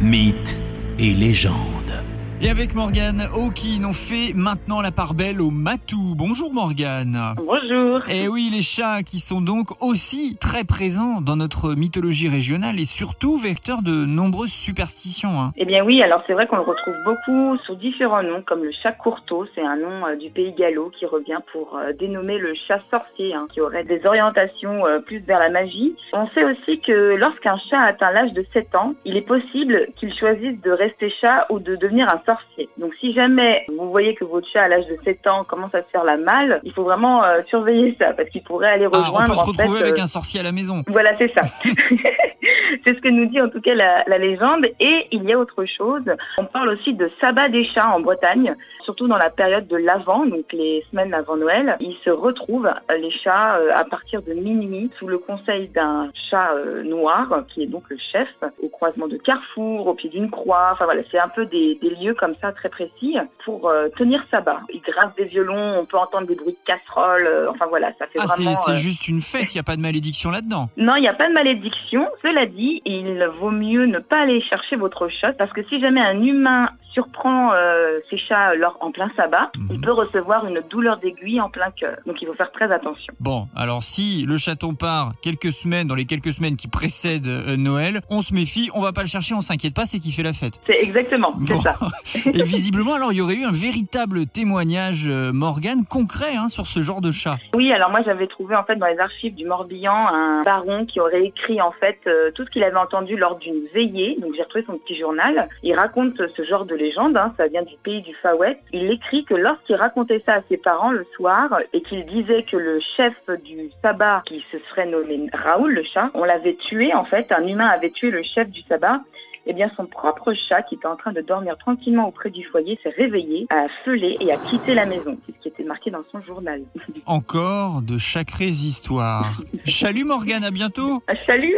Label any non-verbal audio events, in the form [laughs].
mythes et légendes. Et avec Morgane Hawkin, on fait maintenant la part belle au matou. Bonjour Morgane. Bonjour. Et oui, les chats qui sont donc aussi très présents dans notre mythologie régionale et surtout vecteurs de nombreuses superstitions. hein. Eh bien oui, alors c'est vrai qu'on le retrouve beaucoup sous différents noms, comme le chat courteau, c'est un nom euh, du pays gallo qui revient pour euh, dénommer le chat sorcier, hein, qui aurait des orientations euh, plus vers la magie. On sait aussi que lorsqu'un chat atteint l'âge de 7 ans, il est possible qu'il choisisse de rester chat ou de devenir un sorcier. Donc si jamais vous voyez que votre chat à l'âge de 7 ans commence à se faire la malle, il faut vraiment euh, surveiller ça, parce qu'il pourrait aller Ah, rejoindre on peut se en retrouver fait, avec euh, un sorcier à la maison. Voilà, c'est ça. [laughs] [laughs] c'est ce que nous dit en tout cas la, la légende. Et il y a autre chose. On parle aussi de sabbat des chats en Bretagne, surtout dans la période de l'Avent, donc les semaines avant Noël. Ils se retrouvent, euh, les chats, euh, à partir de minuit, sous le conseil d'un chat euh, noir, qui est donc le chef, au croisement de Carrefour, au pied d'une croix. Enfin voilà, c'est un peu des, des lieux comme ça très précis pour euh, tenir sabbat. Ils grincent des violons, on peut entendre des bruits de casseroles. euh, enfin voilà, ça fait Ah, c'est vraiment... c'est euh, juste une fête, il n'y a pas de malédiction là-dedans? non, il n'y a pas de malédiction. Cela dit, il vaut mieux ne pas aller chercher votre chat parce que si jamais un humain surprend euh, ses chats lors en plein sabbat, Mhm. il peut recevoir une douleur d'aiguille en plein cœur. Donc il faut faire très attention. Bon, alors si le chaton part quelques semaines, dans les quelques semaines qui précèdent euh, Noël, on se méfie, on va pas le chercher, on s'inquiète pas, c'est qu'il fait la fête. C'est exactement, c'est Bon. ça. [laughs] Et visiblement, alors il y aurait eu un véritable témoignage, euh, Morgane, concret hein, sur ce genre de chat. Oui, alors moi j'avais trouvé en fait dans les archives du Morbihan un baron qui aurait écrit en fait euh, tout ce qu'il avait entendu lors d'une veillée. Donc j'ai retrouvé son petit journal. Il raconte ce genre de légende, hein, ça vient du pays du Fawet. Il écrit que lorsqu'il racontait ça à ses parents le soir et qu'il disait que le chef du sabbat, qui se serait nommé Raoul le chat, on l'avait tué en fait, un humain avait tué le chef du sabbat. Eh bien, son propre chat, qui était en train de dormir tranquillement auprès du foyer, s'est réveillé, a feulé et a quitté la maison. Marqué dans son journal. [laughs] Encore de sacrées histoires. [laughs] Chalut Morgane, à bientôt Ah, Salut